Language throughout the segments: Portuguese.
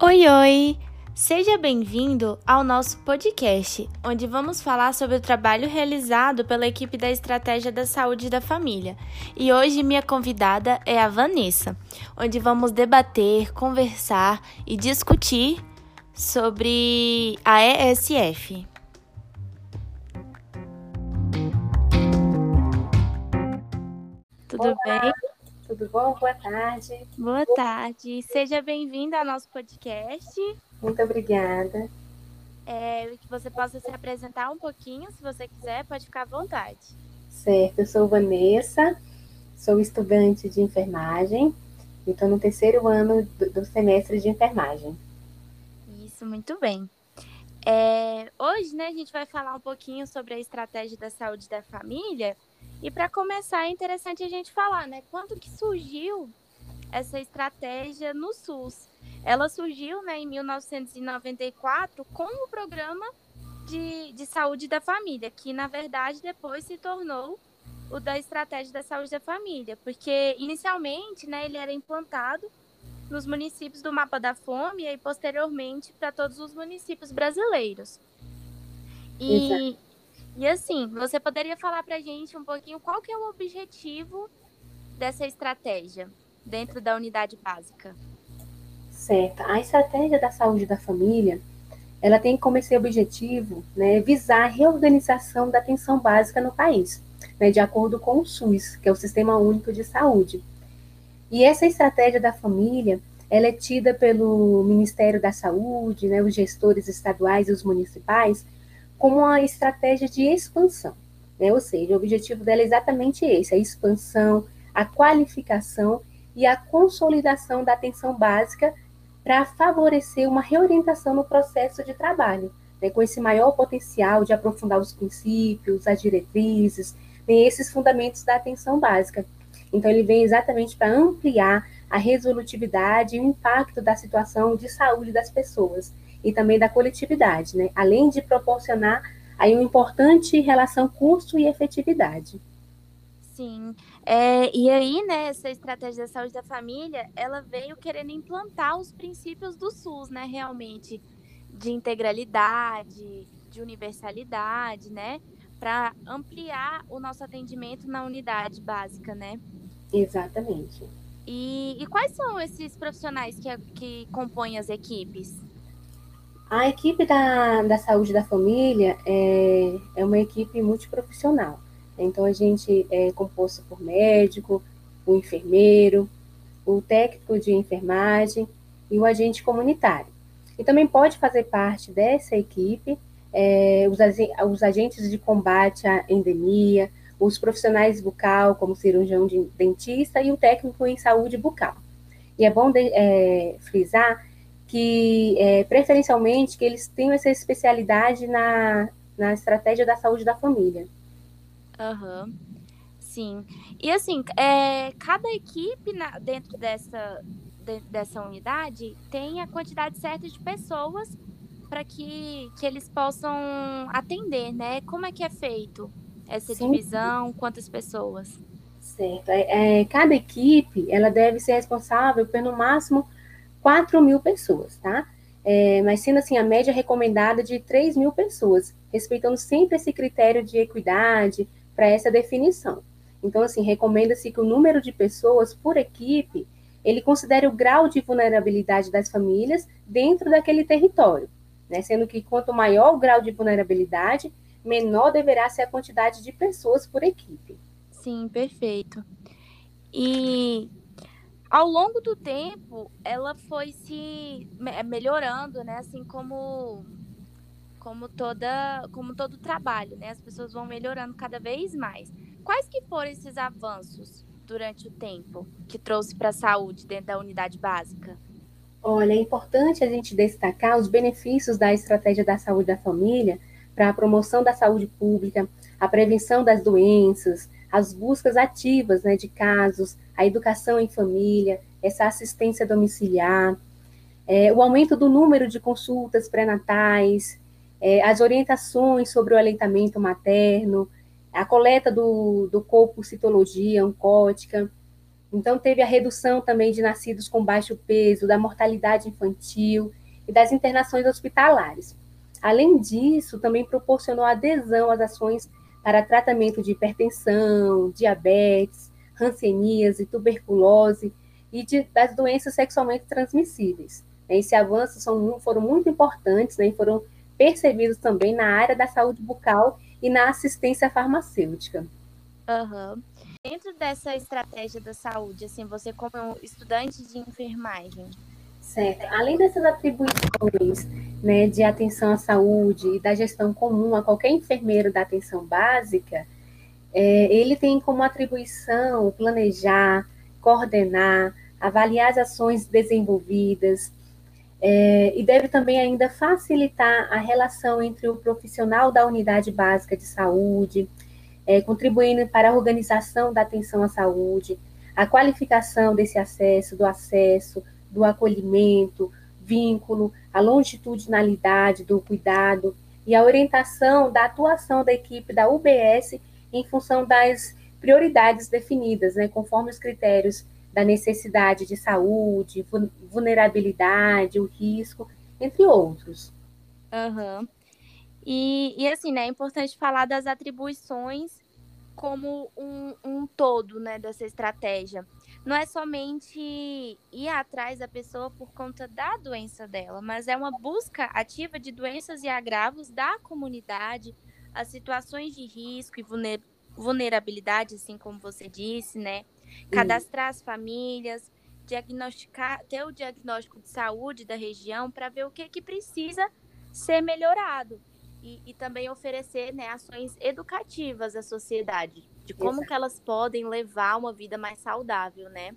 Oi, oi! Seja bem-vindo ao nosso podcast, onde vamos falar sobre o trabalho realizado pela equipe da Estratégia da Saúde da Família. E hoje minha convidada é a Vanessa, onde vamos debater, conversar e discutir sobre a ESF. Tudo Olá. bem? Tudo bom? Boa tarde. Boa tarde. Seja bem-vindo ao nosso podcast. Muito obrigada. É, que você possa se apresentar um pouquinho, se você quiser, pode ficar à vontade. Certo, eu sou Vanessa, sou estudante de enfermagem e estou no terceiro ano do, do semestre de enfermagem. Isso, muito bem. É, hoje, né, a gente vai falar um pouquinho sobre a estratégia da saúde da família. E para começar, é interessante a gente falar, né, quando que surgiu essa estratégia no SUS? Ela surgiu, né, em 1994 com o programa de, de saúde da família, que na verdade depois se tornou o da estratégia da saúde da família, porque inicialmente, né, ele era implantado nos municípios do mapa da fome e posteriormente para todos os municípios brasileiros. E, e assim, você poderia falar para a gente um pouquinho qual que é o objetivo dessa estratégia dentro da unidade básica? Certo. A estratégia da saúde da família, ela tem como esse objetivo, né, visar a reorganização da atenção básica no país, né, de acordo com o SUS, que é o Sistema Único de Saúde. E essa estratégia da família, ela é tida pelo Ministério da Saúde, né, os gestores estaduais e os municipais, como uma estratégia de expansão. Né? Ou seja, o objetivo dela é exatamente esse: a expansão, a qualificação e a consolidação da atenção básica para favorecer uma reorientação no processo de trabalho, né? com esse maior potencial de aprofundar os princípios, as diretrizes, né? esses fundamentos da atenção básica. Então, ele vem exatamente para ampliar a resolutividade e o impacto da situação de saúde das pessoas e também da coletividade, né? além de proporcionar aí uma importante relação custo e efetividade. Sim, é, e aí, né, essa estratégia da saúde da família, ela veio querendo implantar os princípios do SUS, né, realmente, de integralidade, de universalidade, né, para ampliar o nosso atendimento na unidade básica, né? Exatamente. E, e quais são esses profissionais que, que compõem as equipes? A equipe da, da saúde da família é, é uma equipe multiprofissional. Então, a gente é composto por médico, o enfermeiro, o técnico de enfermagem e o agente comunitário. E também pode fazer parte dessa equipe é, os, os agentes de combate à endemia, os profissionais bucal, como cirurgião de dentista e o técnico em saúde bucal. E é bom de, é, frisar que, é, preferencialmente, que eles tenham essa especialidade na, na estratégia da saúde da família. Aham, uhum. sim. E assim, é, cada equipe na, dentro dessa, de, dessa unidade tem a quantidade certa de pessoas para que, que eles possam atender, né? Como é que é feito essa Sim. divisão? Quantas pessoas? Certo. É, é, cada equipe, ela deve ser responsável no máximo, 4 mil pessoas, tá? É, mas sendo assim, a média recomendada de 3 mil pessoas, respeitando sempre esse critério de equidade para essa definição. Então, assim, recomenda-se que o número de pessoas por equipe, ele considere o grau de vulnerabilidade das famílias dentro daquele território, né? Sendo que quanto maior o grau de vulnerabilidade, menor deverá ser a quantidade de pessoas por equipe. Sim, perfeito. E ao longo do tempo, ela foi se melhorando, né? Assim como como toda como todo trabalho, né? As pessoas vão melhorando cada vez mais. Quais que foram esses avanços durante o tempo que trouxe para a saúde dentro da unidade básica? Olha, é importante a gente destacar os benefícios da estratégia da saúde da família para a promoção da saúde pública, a prevenção das doenças, as buscas ativas né, de casos, a educação em família, essa assistência domiciliar, é, o aumento do número de consultas pré-natais, é, as orientações sobre o aleitamento materno, a coleta do, do corpo citologia oncótica, Então, teve a redução também de nascidos com baixo peso, da mortalidade infantil e das internações hospitalares. Além disso, também proporcionou adesão às ações para tratamento de hipertensão, diabetes, hanseníase, tuberculose e de, das doenças sexualmente transmissíveis. Esse avanço são, foram muito importantes né, e foram percebidos também na área da saúde bucal e na assistência farmacêutica. Uhum. Dentro dessa estratégia da saúde, assim, você como estudante de enfermagem, Certo. Além dessas atribuições né, de atenção à saúde e da gestão comum a qualquer enfermeiro da atenção básica, é, ele tem como atribuição planejar, coordenar, avaliar as ações desenvolvidas, é, e deve também ainda facilitar a relação entre o profissional da unidade básica de saúde, é, contribuindo para a organização da atenção à saúde, a qualificação desse acesso, do acesso, do acolhimento, vínculo, a longitudinalidade do cuidado e a orientação da atuação da equipe da UBS em função das prioridades definidas, né, conforme os critérios da necessidade de saúde, vulnerabilidade, o risco, entre outros. Uhum. E, e assim, né, é importante falar das atribuições como um, um todo, né, dessa estratégia. Não é somente ir atrás da pessoa por conta da doença dela, mas é uma busca ativa de doenças e agravos da comunidade, as situações de risco e vulnerabilidade, assim como você disse, né? cadastrar as famílias, diagnosticar, ter o diagnóstico de saúde da região para ver o que, que precisa ser melhorado. E, e também oferecer né, ações educativas à sociedade, de como Exato. que elas podem levar uma vida mais saudável, né?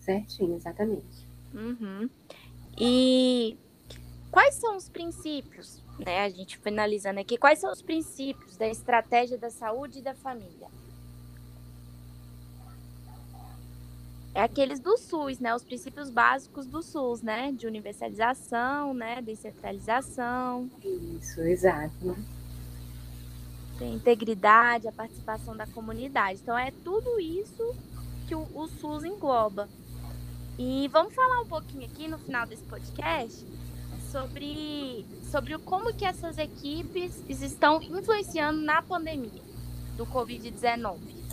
Certinho, exatamente. Uhum. E quais são os princípios, né? A gente finalizando aqui, quais são os princípios da estratégia da saúde e da família? É aqueles do SUS, né? Os princípios básicos do SUS, né? De universalização, né? Descentralização. Isso, exato. Tem integridade, a participação da comunidade. Então é tudo isso que o, o SUS engloba. E vamos falar um pouquinho aqui no final desse podcast sobre, sobre como que essas equipes estão influenciando na pandemia do Covid-19.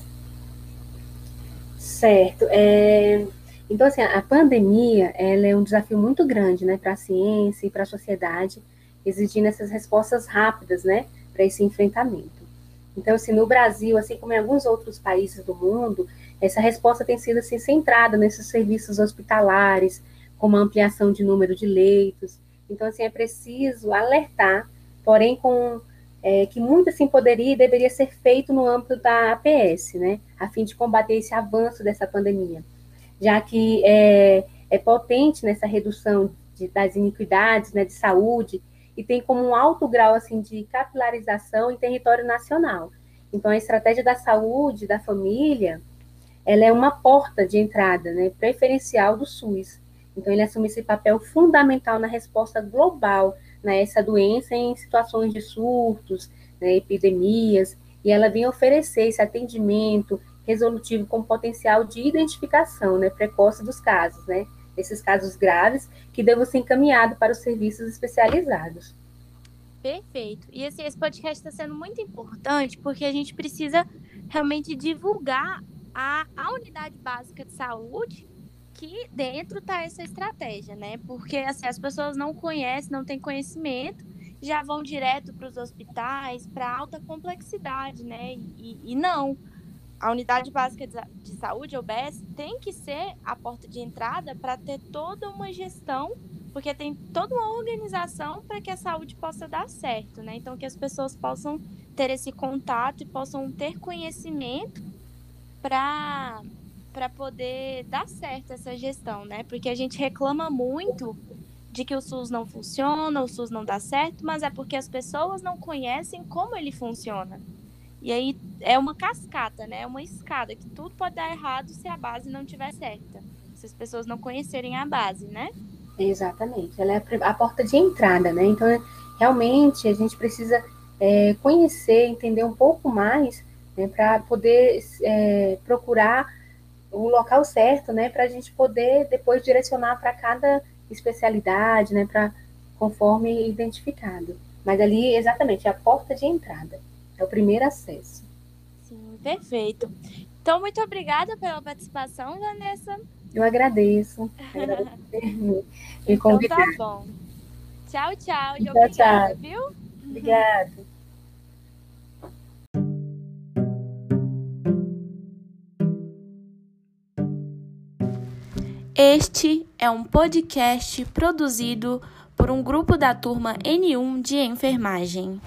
Certo. É... Então, assim, a pandemia ela é um desafio muito grande né, para a ciência e para a sociedade, exigindo essas respostas rápidas né, para esse enfrentamento. Então, assim, no Brasil, assim como em alguns outros países do mundo, essa resposta tem sido assim, centrada nesses serviços hospitalares, como a ampliação de número de leitos. Então, assim, é preciso alertar, porém com é, que muito assim poderia e deveria ser feito no âmbito da APS, né, a fim de combater esse avanço dessa pandemia, já que é, é potente nessa redução de, das iniquidades, né, de saúde e tem como um alto grau assim de capilarização em território nacional. Então, a estratégia da saúde da família, ela é uma porta de entrada, né, preferencial do SUS. Então, ele assume esse papel fundamental na resposta global né, essa doença em situações de surtos, né, epidemias, e ela vem oferecer esse atendimento resolutivo com potencial de identificação né, precoce dos casos, né, esses casos graves, que devem ser encaminhados para os serviços especializados. Perfeito. E assim, esse podcast está sendo muito importante porque a gente precisa realmente divulgar a, a unidade básica de saúde que dentro está essa estratégia, né? Porque assim, as pessoas não conhecem, não têm conhecimento, já vão direto para os hospitais, para alta complexidade, né? E, e, não. A unidade básica de saúde, a UBS, tem que ser a porta de entrada para ter toda uma gestão, porque tem toda uma organização para que a saúde possa dar certo, né? Então, que as pessoas possam ter esse contato e possam ter conhecimento para para poder dar certo essa gestão, né? Porque a gente reclama muito de que o SUS não funciona, o SUS não dá certo, mas é porque as pessoas não conhecem como ele funciona. E aí é uma cascata, né? É uma escada que tudo pode dar errado se a base não estiver certa. Se as pessoas não conhecerem a base, né? Exatamente. Ela é a porta de entrada, né? Então, realmente, a gente precisa é, conhecer, entender um pouco mais, né, para poder é, procurar o local certo, né, para a gente poder depois direcionar para cada especialidade, né, para conforme identificado. Mas ali, exatamente, é a porta de entrada, é o primeiro acesso. Sim, perfeito. Então, muito obrigada pela participação, Vanessa. Eu agradeço. agradeço me então, tá bom. Tchau, tchau. Tchau, obrigada, tchau. viu? Obrigada. Este é um podcast produzido por um grupo da turma N1 de enfermagem.